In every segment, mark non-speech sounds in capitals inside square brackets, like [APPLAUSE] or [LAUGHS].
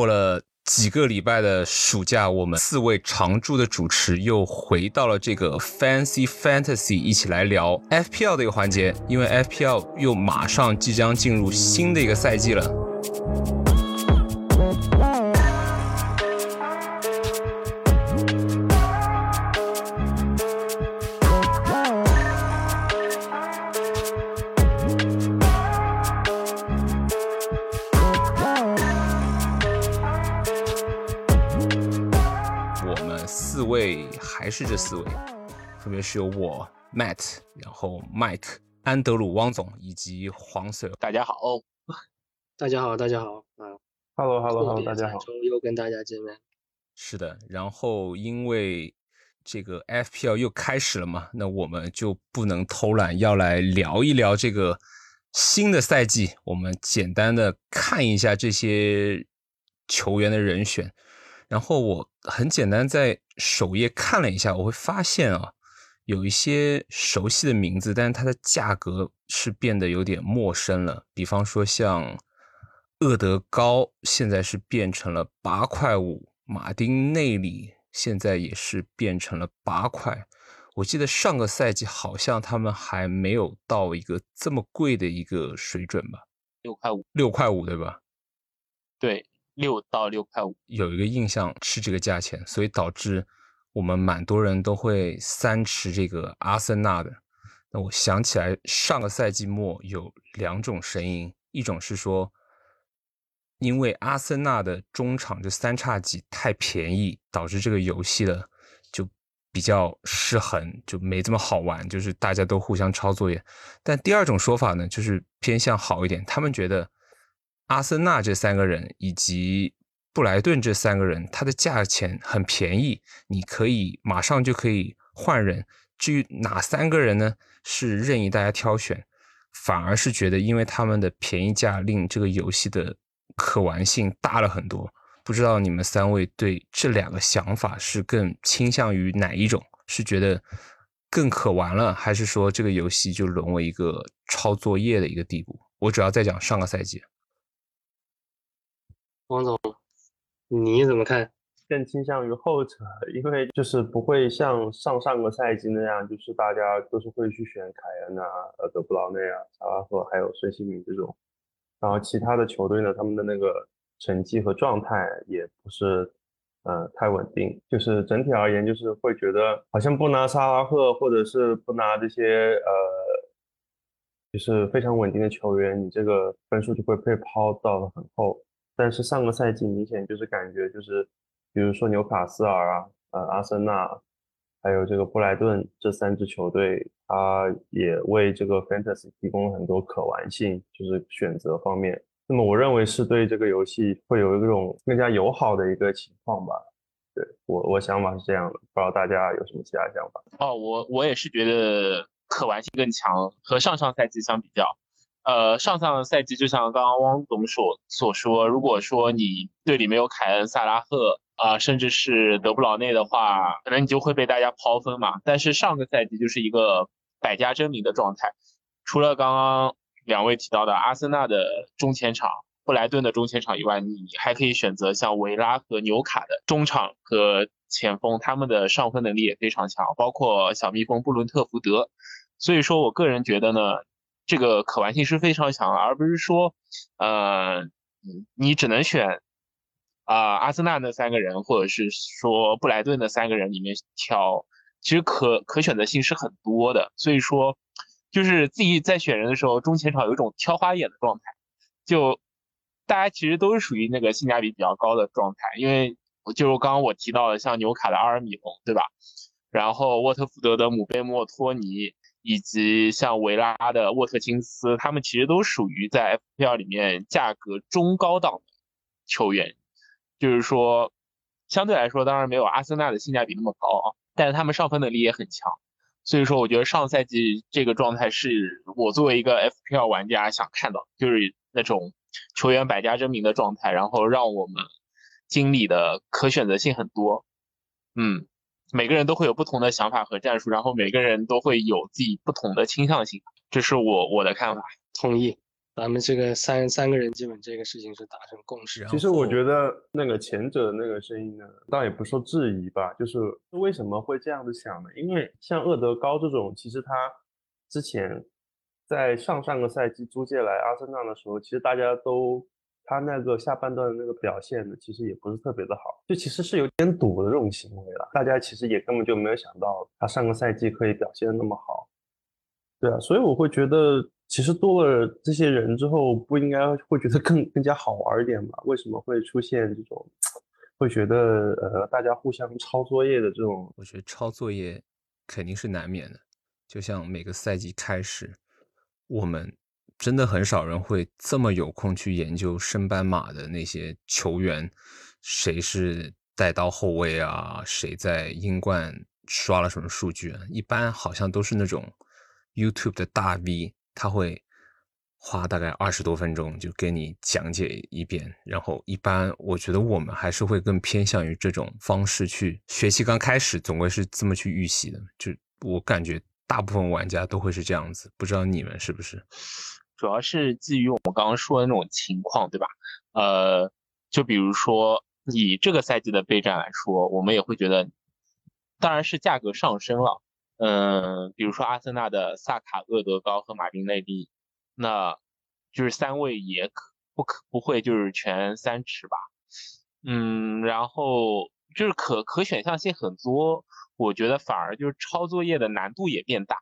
过了几个礼拜的暑假，我们四位常驻的主持又回到了这个 Fancy Fantasy，一起来聊 FPL 的一个环节。因为 FPL 又马上即将进入新的一个赛季了。还是这四位，分别是由我 Matt，然后 Mike、安德鲁、汪总以及黄 Sir。大家好，大家好，大家好啊！Hello Hello Hello，大家好，又跟大家见面。是的，然后因为这个 FPL 又开始了嘛，那我们就不能偷懒，要来聊一聊这个新的赛季。我们简单的看一下这些球员的人选。然后我很简单在首页看了一下，我会发现啊，有一些熟悉的名字，但是它的价格是变得有点陌生了。比方说像厄德高，现在是变成了八块五；马丁内里现在也是变成了八块。我记得上个赛季好像他们还没有到一个这么贵的一个水准吧？六块五，六块五对吧？对。六到六块五，有一个印象是这个价钱，所以导致我们蛮多人都会三持这个阿森纳的。那我想起来，上个赛季末有两种声音，一种是说，因为阿森纳的中场这三叉戟太便宜，导致这个游戏的就比较失衡，就没这么好玩，就是大家都互相抄作业。但第二种说法呢，就是偏向好一点，他们觉得。阿森纳这三个人以及布莱顿这三个人，他的价钱很便宜，你可以马上就可以换人。至于哪三个人呢？是任意大家挑选，反而是觉得因为他们的便宜价令这个游戏的可玩性大了很多。不知道你们三位对这两个想法是更倾向于哪一种？是觉得更可玩了，还是说这个游戏就沦为一个抄作业的一个地步？我主要在讲上个赛季。王总，你怎么看？更倾向于后者，因为就是不会像上上个赛季那样，就是大家都是会去选凯恩啊、呃德布劳内啊、萨拉赫还有孙兴民这种，然后其他的球队呢，他们的那个成绩和状态也不是呃太稳定，就是整体而言，就是会觉得好像不拿萨拉赫或者是不拿这些呃，就是非常稳定的球员，你这个分数就会被抛到了很后。但是上个赛季明显就是感觉就是，比如说纽卡斯尔啊，呃，阿森纳，还有这个布莱顿这三支球队，它也为这个 fantasy 提供了很多可玩性，就是选择方面。那么我认为是对这个游戏会有一种更加友好的一个情况吧。对我我想法是这样的，不知道大家有什么其他想法？哦，我我也是觉得可玩性更强，和上上赛季相比较。呃，上上个赛季就像刚刚汪总所所说，如果说你队里没有凯恩、萨拉赫啊，甚至是德布劳内的话，可能你就会被大家抛分嘛。但是上个赛季就是一个百家争鸣的状态，除了刚刚两位提到的阿森纳的中前场、布莱顿的中前场以外，你还可以选择像维拉和纽卡的中场和前锋，他们的上分能力也非常强，包括小蜜蜂布伦特福德。所以说我个人觉得呢。这个可玩性是非常强，而不是说，呃，你只能选啊阿森纳那三个人，或者是说布莱顿那三个人里面挑，其实可可选择性是很多的。所以说，就是自己在选人的时候，中前场有一种挑花眼的状态，就大家其实都是属于那个性价比比较高的状态，因为就是刚刚我提到的，像纽卡的阿尔米隆，对吧？然后沃特福德的姆贝莫托尼。以及像维拉的沃特金斯，他们其实都属于在 FPL 里面价格中高档的球员，就是说相对来说，当然没有阿森纳的性价比那么高啊，但是他们上分能力也很强，所以说我觉得上赛季这个状态是我作为一个 FPL 玩家想看到，就是那种球员百家争鸣的状态，然后让我们经理的可选择性很多，嗯。每个人都会有不同的想法和战术，然后每个人都会有自己不同的倾向性，这是我我的看法。同意。咱们这个三三个人基本这个事情是达成共识。然其实我觉得那个前者的那个声音呢，倒也不受质疑吧，就是为什么会这样子想呢？因为像厄德高这种，其实他之前在上上个赛季租借来阿森纳的时候，其实大家都他那个下半段的那个表现呢，其实也不是特别的好，就其实是有点赌的这种行为了。大家其实也根本就没有想到他上个赛季可以表现的那么好。对啊，所以我会觉得，其实多了这些人之后，不应该会觉得更更加好玩一点吗？为什么会出现这种，会觉得呃大家互相抄作业的这种？我觉得抄作业肯定是难免的，就像每个赛季开始，我们真的很少人会这么有空去研究升班马的那些球员，谁是带刀后卫啊，谁在英冠刷了什么数据啊？一般好像都是那种 YouTube 的大 V，他会花大概二十多分钟就给你讲解一遍，然后一般我觉得我们还是会更偏向于这种方式去学习。刚开始总归是这么去预习的，就我感觉大部分玩家都会是这样子，不知道你们是不是？主要是基于我们刚刚说的那种情况，对吧？呃，就比如说以这个赛季的备战来说，我们也会觉得，当然是价格上升了。嗯，比如说阿森纳的萨卡、厄德高和马丁内利，那就是三位也可不可不会就是全三尺吧？嗯，然后就是可可选项性很多，我觉得反而就是抄作业的难度也变大。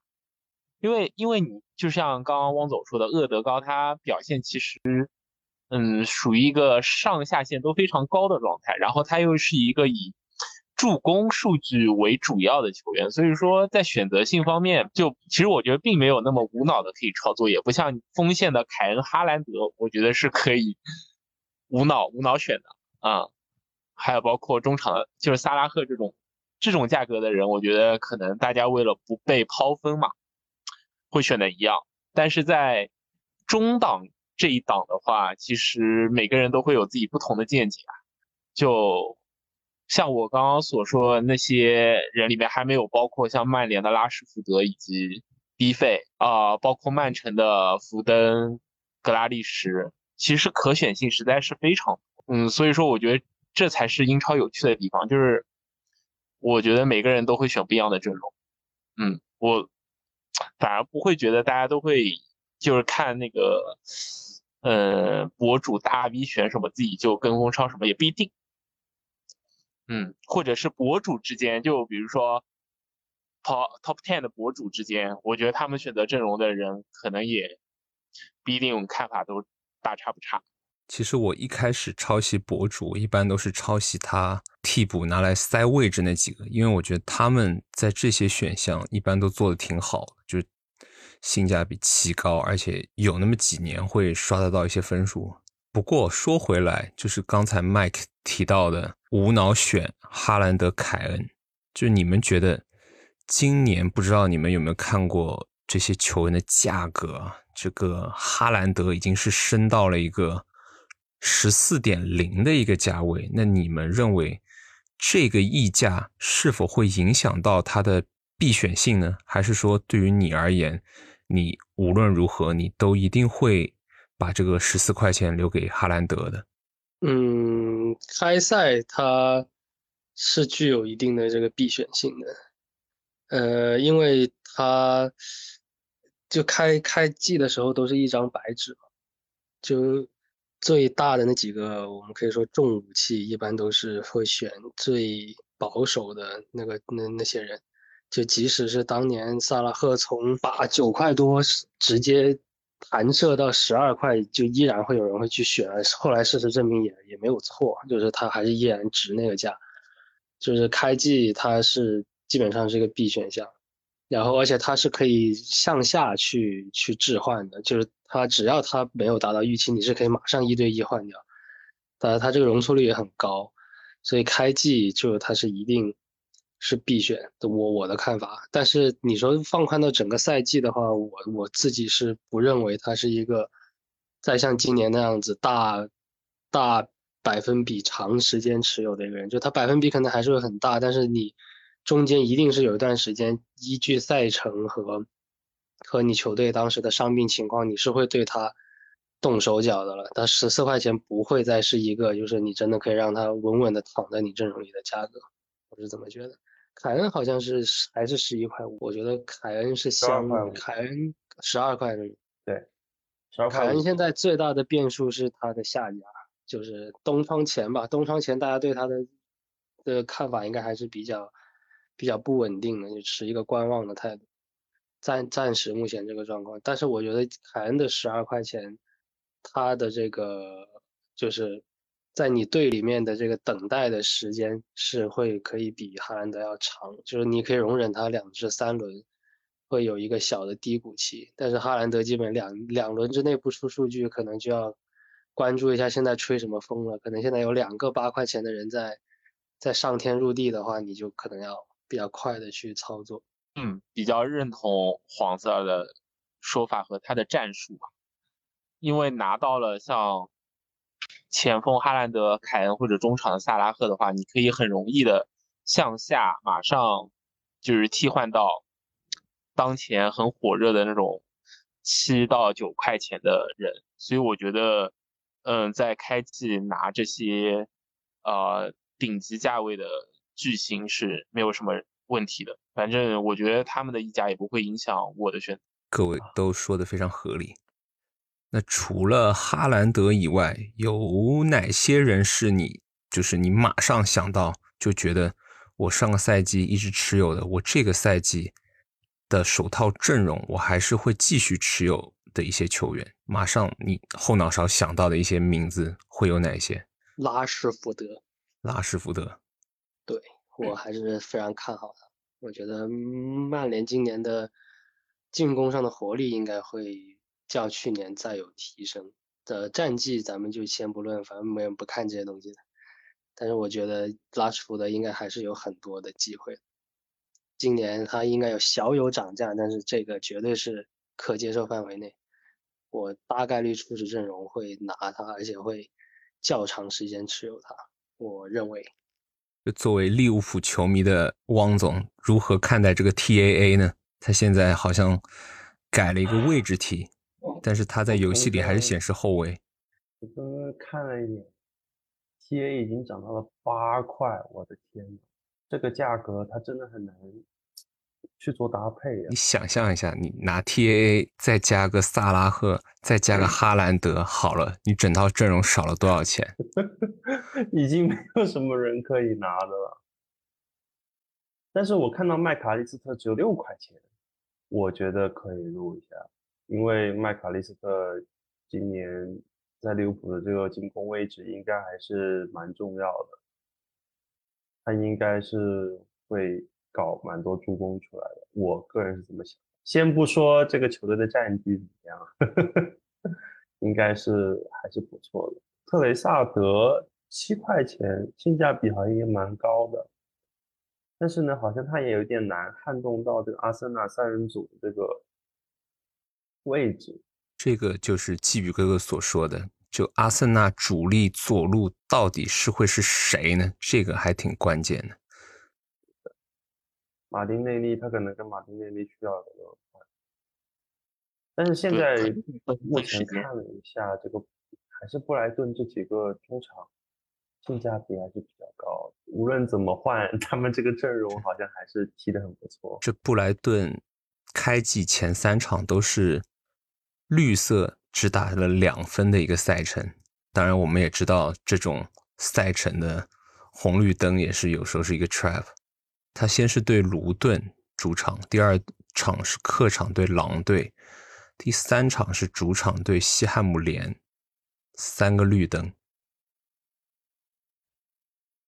因为因为你就像刚刚汪总说的，厄德高他表现其实，嗯，属于一个上下限都非常高的状态，然后他又是一个以助攻数据为主要的球员，所以说在选择性方面，就其实我觉得并没有那么无脑的可以抄作业，不像锋线的凯恩、哈兰德，我觉得是可以无脑无脑选的啊、还有包括中场的，就是萨拉赫这种这种价格的人，我觉得可能大家为了不被抛分嘛。会选的一样，但是在中档这一档的话，其实每个人都会有自己不同的见解啊。就像我刚刚所说那些人里面，还没有包括像曼联的拉什福德以及 B 费啊、包括曼城的福登、格拉利什，其实可选性实在是非常，嗯，所以说我觉得这才是英超有趣的地方，就是我觉得每个人都会选不一样的阵容，嗯，我。反而不会觉得大家都会就是看那个，呃，博主大 V 选什么，自己就跟风抄什么，也不一定。嗯，或者是博主之间，就比如说 top top ten 的博主之间，我觉得他们选择阵容的人可能也不一定看法都大差不差。其实我一开始抄袭博主，一般都是抄袭他替补拿来塞位置那几个，因为我觉得他们在这些选项一般都做的挺好，就是性价比奇高，而且有那么几年会刷得到一些分数。不过说回来，就是刚才 Mike 提到的无脑选哈兰德、凯恩，就你们觉得今年不知道你们有没有看过这些球员的价格？这个哈兰德已经是升到了一个。十四点零的一个价位，那你们认为这个溢价是否会影响到它的必选性呢？还是说对于你而言，你无论如何你都一定会把这个十四块钱留给哈兰德的？嗯，开赛它是具有一定的这个必选性的，呃，因为它就开开季的时候都是一张白纸嘛，就。最大的那几个，我们可以说重武器，一般都是会选最保守的那个那那些人。就即使是当年萨拉赫从把九块多直接弹射到十二块，就依然会有人会去选。后来事实证明也也没有错，就是他还是依然值那个价。就是开季他是基本上是一个必选项，然后而且它是可以向下去去置换的，就是。它只要它没有达到预期，你是可以马上一对一换掉。当然，它这个容错率也很高，所以开季就它是一定是必选的。我我的看法，但是你说放宽到整个赛季的话，我我自己是不认为它是一个再像今年那样子大大百分比长时间持有的一个人。就它百分比可能还是会很大，但是你中间一定是有一段时间依据赛程和。和你球队当时的伤病情况，你是会对他动手脚的了。但十四块钱不会再是一个就是你真的可以让他稳稳的躺在你阵容里的价格，我是怎么觉得。凯恩好像是还是十一块五，我觉得凯恩是相凯恩十二块的，对，凯恩现在最大的变数是他的下家，就是东窗前吧。东窗前大家对他的的看法应该还是比较比较不稳定的，就持一个观望的态度。暂暂时目前这个状况，但是我觉得凯恩的十二块钱，他的这个就是。在你队里面的这个等待的时间是会可以比哈兰德要长，就是你可以容忍他两至三轮会有一个小的低谷期，但是哈兰德基本两两轮之内不出数据，可能就要关注一下现在吹什么风了。可能现在有两个八块钱的人在在上天入地的话，你就可能要比较快的去操作。嗯，比较认同黄色的说法和他的战术吧，因为拿到了像。前锋哈兰德、凯恩或者中场的萨拉赫的话，你可以很容易的向下马上就是替换到当前很火热的那种七到九块钱的人，所以我觉得，嗯，在开季拿这些呃顶级价位的巨星是没有什么问题的。反正我觉得他们的溢价也不会影响我的选择。各位都说的非常合理。那除了哈兰德以外，有哪些人是你就是你马上想到就觉得我上个赛季一直持有的，我这个赛季的首套阵容我还是会继续持有的一些球员？马上你后脑勺想到的一些名字会有哪些？拉什福德，拉什福德，对我还是非常看好的。我觉得曼联今年的进攻上的活力应该会。较去年再有提升的战绩，咱们就先不论，反正没人不看这些东西的。但是我觉得拉什福德应该还是有很多的机会。今年他应该有小有涨价，但是这个绝对是可接受范围内。我大概率初始阵容会拿他，而且会较长时间持有他。我认为，作为利物浦球迷的汪总，如何看待这个 TAA 呢？他现在好像改了一个位置题。但是他在游戏里还是显示后卫。我刚刚看了一眼，TA 已经涨到了八块，我的天呐，这个价格它真的很难去做搭配啊。你想象一下，你拿 TAA 再加个萨拉赫，再加个哈兰德，好了，你整套阵容少了多少钱？[LAUGHS] 已经没有什么人可以拿的了。但是我看到麦卡利斯特只有六块钱，我觉得可以入一下。因为麦卡利斯特今年在利物浦的这个进攻位置应该还是蛮重要的，他应该是会搞蛮多助攻出来的。我个人是这么想。先不说这个球队的战绩怎么样，[LAUGHS] 应该是还是不错的。特雷萨德七块钱，性价比好像也蛮高的，但是呢，好像他也有点难撼动到这个阿森纳三人组这个。位置，这个就是季宇哥哥所说的，就阿森纳主力左路到底是会是谁呢？这个还挺关键的。马丁内利他可能跟马丁内利需要的但是现在目前看了一下，这个还是布莱顿这几个中场性价比还是比较高。无论怎么换，[LAUGHS] 他们这个阵容好像还是踢得很不错。这布莱顿开季前三场都是。绿色只打了两分的一个赛程，当然我们也知道这种赛程的红绿灯也是有时候是一个 trap。他先是对卢顿主场，第二场是客场对狼队，第三场是主场对西汉姆联，三个绿灯。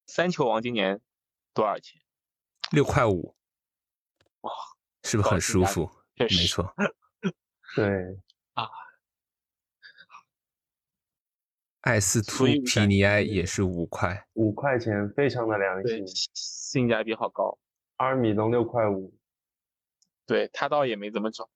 三球王今年多少钱？六块五。哇，是不是很舒服？没错。[LAUGHS] 对。啊，艾斯图皮尼埃也是五块，五块钱非常的良心，性价比好高。阿尔米隆六块五，对他倒也没怎么涨。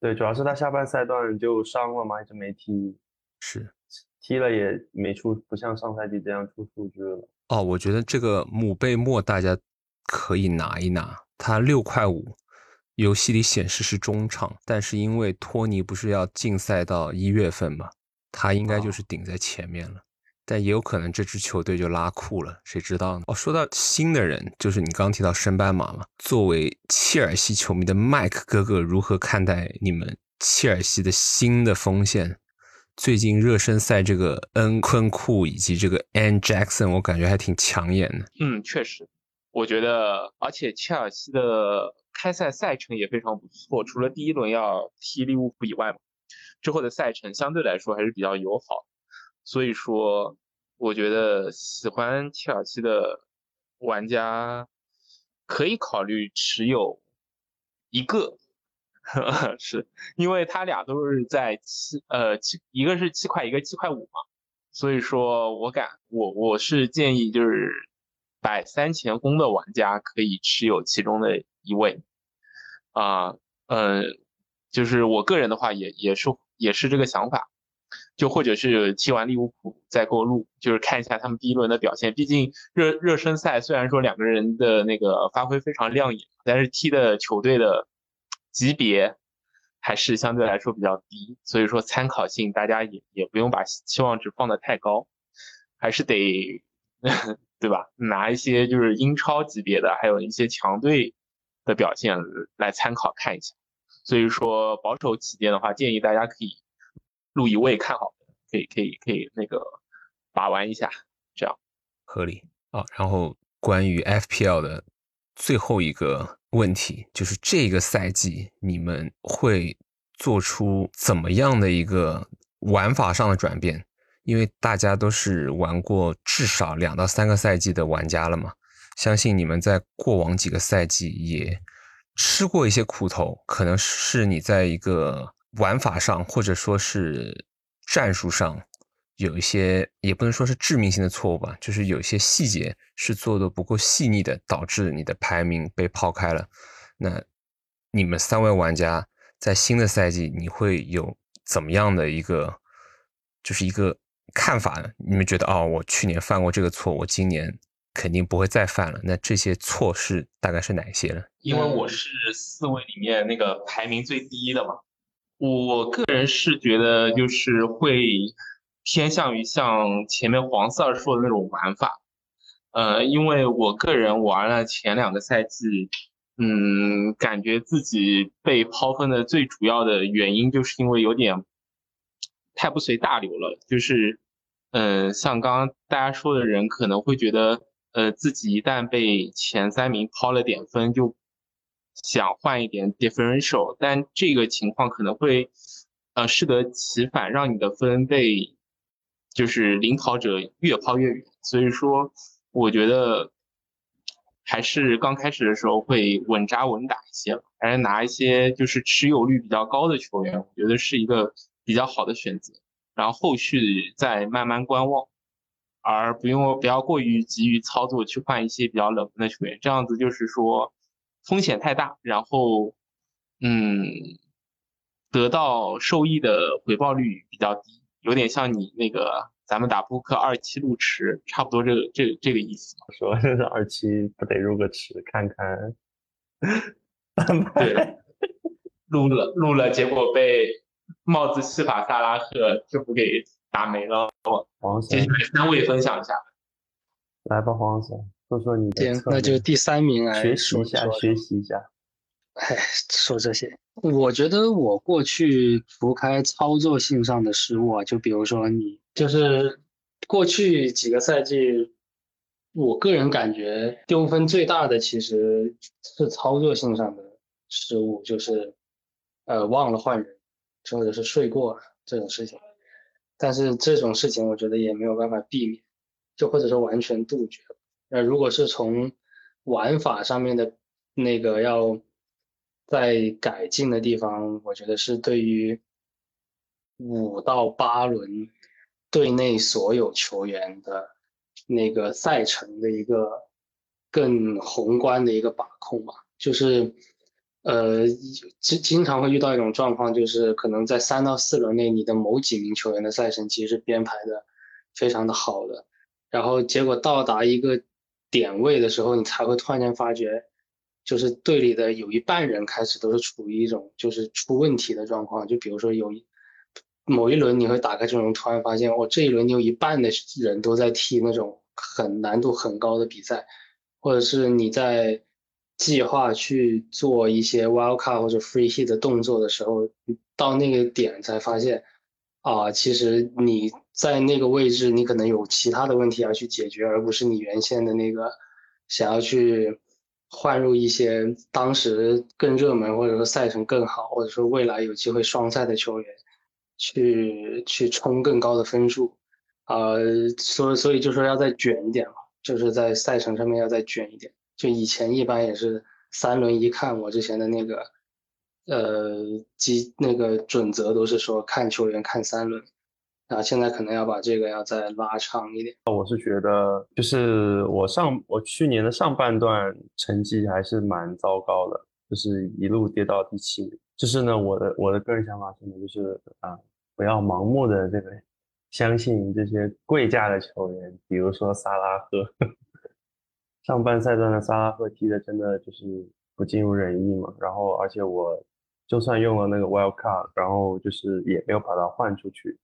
对，主要是他下半赛段就伤了嘛，一直没踢。是，踢了也没出，不像上赛季这样出数据了。哦，我觉得这个姆贝莫大家可以拿一拿，他六块五。游戏里显示是中场，但是因为托尼不是要禁赛到一月份嘛，他应该就是顶在前面了。但也有可能这支球队就拉库了，谁知道呢？哦，说到新的人，就是你刚提到升班马嘛。作为切尔西球迷的麦克哥哥，如何看待你们切尔西的新的锋线？最近热身赛这个恩昆库以及这个 An Jackson，我感觉还挺抢眼的。嗯，确实，我觉得，而且切尔西的开赛赛程也非常不错，除了第一轮要踢利物浦以外嘛，之后的赛程相对来说还是比较友好。所以说，我觉得喜欢切尔西的玩家可以考虑持有一个，[LAUGHS] 是因为他俩都是在七呃七，一个是七块，一个七块五嘛。所以说我感我我是建议就是摆三前锋的玩家可以持有其中的一位啊，嗯，就是我个人的话也也是也是这个想法。就或者是踢完利物浦再过路，就是看一下他们第一轮的表现。毕竟热热身赛虽然说两个人的那个发挥非常亮眼，但是踢的球队的级别还是相对来说比较低，所以说参考性大家也也不用把期望值放得太高，还是得 [LAUGHS] 对吧？拿一些就是英超级别的，还有一些强队的表现来参考看一下。所以说保守起见的话，建议大家可以。录一位看好的，可以可以可以那个把玩一下，这样合理啊。然后关于 FPL 的最后一个问题，就是这个赛季你们会做出怎么样的一个玩法上的转变？因为大家都是玩过至少两到三个赛季的玩家了嘛，相信你们在过往几个赛季也吃过一些苦头，可能是你在一个。玩法上或者说是战术上有一些，也不能说是致命性的错误吧，就是有些细节是做的不够细腻的，导致你的排名被抛开了。那你们三位玩家在新的赛季，你会有怎么样的一个，就是一个看法呢？你们觉得哦，我去年犯过这个错，我今年肯定不会再犯了。那这些错是大概是哪些呢？因为我是四位里面那个排名最低的嘛。我个人是觉得，就是会偏向于像前面黄四儿说的那种玩法，呃，因为我个人玩了前两个赛季，嗯，感觉自己被抛分的最主要的原因，就是因为有点太不随大流了，就是，嗯，像刚刚大家说的人可能会觉得，呃，自己一旦被前三名抛了点分，就。想换一点 differential，但这个情况可能会，呃，适得其反，让你的分被就是领跑者越抛越远。所以说，我觉得还是刚开始的时候会稳扎稳打一些，还是拿一些就是持有率比较高的球员，我觉得是一个比较好的选择。然后后续再慢慢观望，而不用不要过于急于操作去换一些比较冷门的球员，这样子就是说。风险太大，然后，嗯，得到受益的回报率比较低，有点像你那个咱们打扑克二期入池，差不多这个这这个意思。说二期不得入个池看看？对，入了入了，结果被帽子戏法萨拉赫就不给打没了。黄接下来三位分享一下，来吧，黄总。说说你的，那就第三名来学习一下，学习一下。哎，说这些，我觉得我过去除开操作性上的失误啊，就比如说你，就是过去几个赛季，我个人感觉丢分最大的其实是操作性上的失误，就是呃忘了换人，或者是睡过这种事情。但是这种事情我觉得也没有办法避免，就或者说完全杜绝。那如果是从玩法上面的那个要再改进的地方，我觉得是对于五到八轮队内所有球员的那个赛程的一个更宏观的一个把控吧。就是呃，经经常会遇到一种状况，就是可能在三到四轮内，你的某几名球员的赛程其实是编排的非常的好的，然后结果到达一个。点位的时候，你才会突然间发觉，就是队里的有一半人开始都是处于一种就是出问题的状况，就比如说有一某一轮你会打开阵容，突然发现哦这一轮你有一半的人都在踢那种很难度很高的比赛，或者是你在计划去做一些 wild card 或者 free hit 的动作的时候，到那个点才发现啊，其实你在那个位置你可能有其他的问题要去解决，而不是你原先的那个想要去。换入一些当时更热门，或者说赛程更好，或者说未来有机会双赛的球员，去去冲更高的分数，呃，所所以就说要再卷一点嘛，就是在赛程上面要再卷一点。就以前一般也是三轮一看，我之前的那个呃基那个准则都是说看球员看三轮。啊，现在可能要把这个要再拉长一点。我是觉得，就是我上我去年的上半段成绩还是蛮糟糕的，就是一路跌到第七名。就是呢，我的我的个人想法是呢，就是啊，不要盲目的这个相信这些贵价的球员，比如说萨拉赫。上半赛段的萨拉赫踢的真的就是不尽如人意嘛。然后，而且我就算用了那个 wild card，然后就是也没有把它换出去。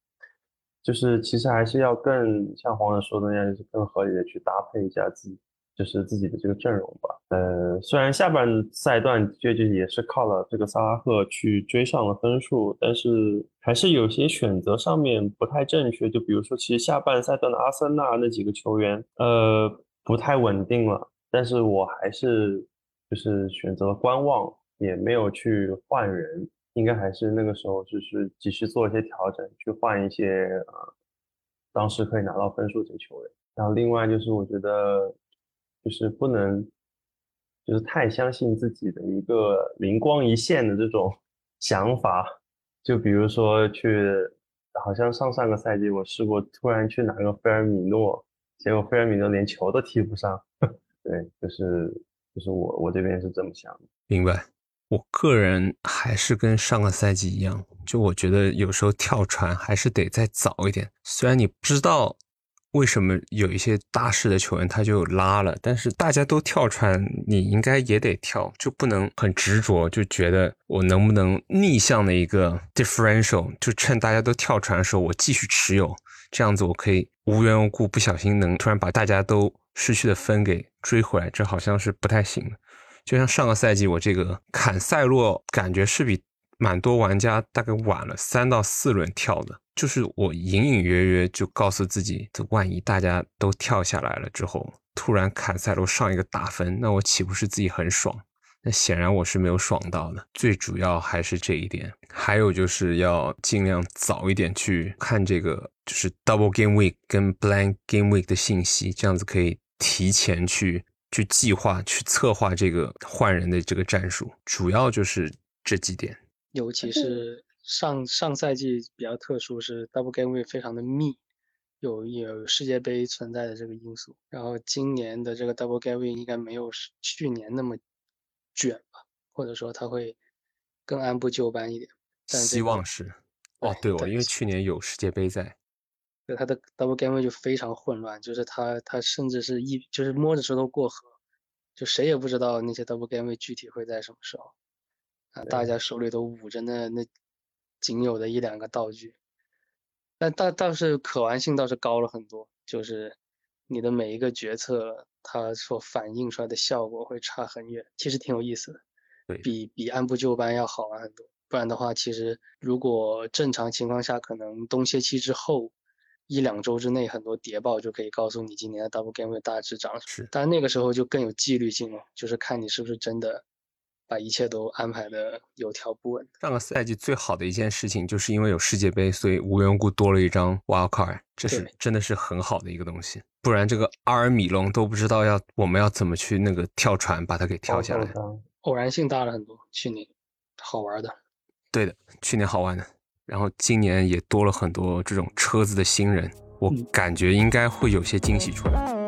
就是其实还是要更像黄人说的那样，就是更合理的去搭配一下自己，就是自己的这个阵容吧。呃，虽然下半赛段确实也是靠了这个萨拉赫去追上了分数，但是还是有些选择上面不太正确。就比如说，其实下半赛段的阿森纳那几个球员，呃，不太稳定了。但是我还是就是选择观望，也没有去换人。应该还是那个时候，就是继续做一些调整，去换一些呃，当时可以拿到分数的球员。然后另外就是，我觉得就是不能就是太相信自己的一个灵光一现的这种 [LAUGHS] 想法。就比如说去，好像上上个赛季我试过突然去拿个菲尔米诺，结果菲尔米诺连球都踢不上。[LAUGHS] 对，就是就是我我这边是这么想的。明白。我个人还是跟上个赛季一样，就我觉得有时候跳船还是得再早一点。虽然你不知道为什么有一些大势的球员他就拉了，但是大家都跳船，你应该也得跳，就不能很执着，就觉得我能不能逆向的一个 differential，就趁大家都跳船的时候我继续持有，这样子我可以无缘无故不小心能突然把大家都失去的分给追回来，这好像是不太行的。就像上个赛季，我这个坎塞洛感觉是比蛮多玩家大概晚了三到四轮跳的，就是我隐隐约约就告诉自己，这万一大家都跳下来了之后，突然坎塞洛上一个大分，那我岂不是自己很爽？那显然我是没有爽到的。最主要还是这一点，还有就是要尽量早一点去看这个，就是 double game week 跟 blank game week 的信息，这样子可以提前去。去计划、去策划这个换人的这个战术，主要就是这几点。尤其是上上赛季比较特殊，是 Double Game Week 非常的密，有有世界杯存在的这个因素。然后今年的这个 Double Game Week 应该没有去年那么卷吧，或者说它会更按部就班一点。但希望是。哦，对哦，因为去年有世界杯在。它的 double game 就非常混乱，就是他他甚至是一就是摸着石头过河，就谁也不知道那些 double game 具体会在什么时候。啊，大家手里都捂着那那仅有的一两个道具，但倒倒是可玩性倒是高了很多，就是你的每一个决策它所反映出来的效果会差很远，其实挺有意思的，对。比比按部就班要好玩很多，不然的话，其实如果正常情况下，可能冬歇期之后。一两周之内，很多谍报就可以告诉你今年的 double game 会大致涨是，但那个时候就更有纪律性了，就是看你是不是真的把一切都安排的有条不紊。上个赛季最好的一件事情，就是因为有世界杯，所以无缘无故多了一张 wild card，这是真的是很好的一个东西。不然这个阿尔米隆都不知道要我们要怎么去那个跳船把它给跳下来。偶然性大了很多，去年好玩的。对的，去年好玩的。然后今年也多了很多这种车子的新人，我感觉应该会有些惊喜出来。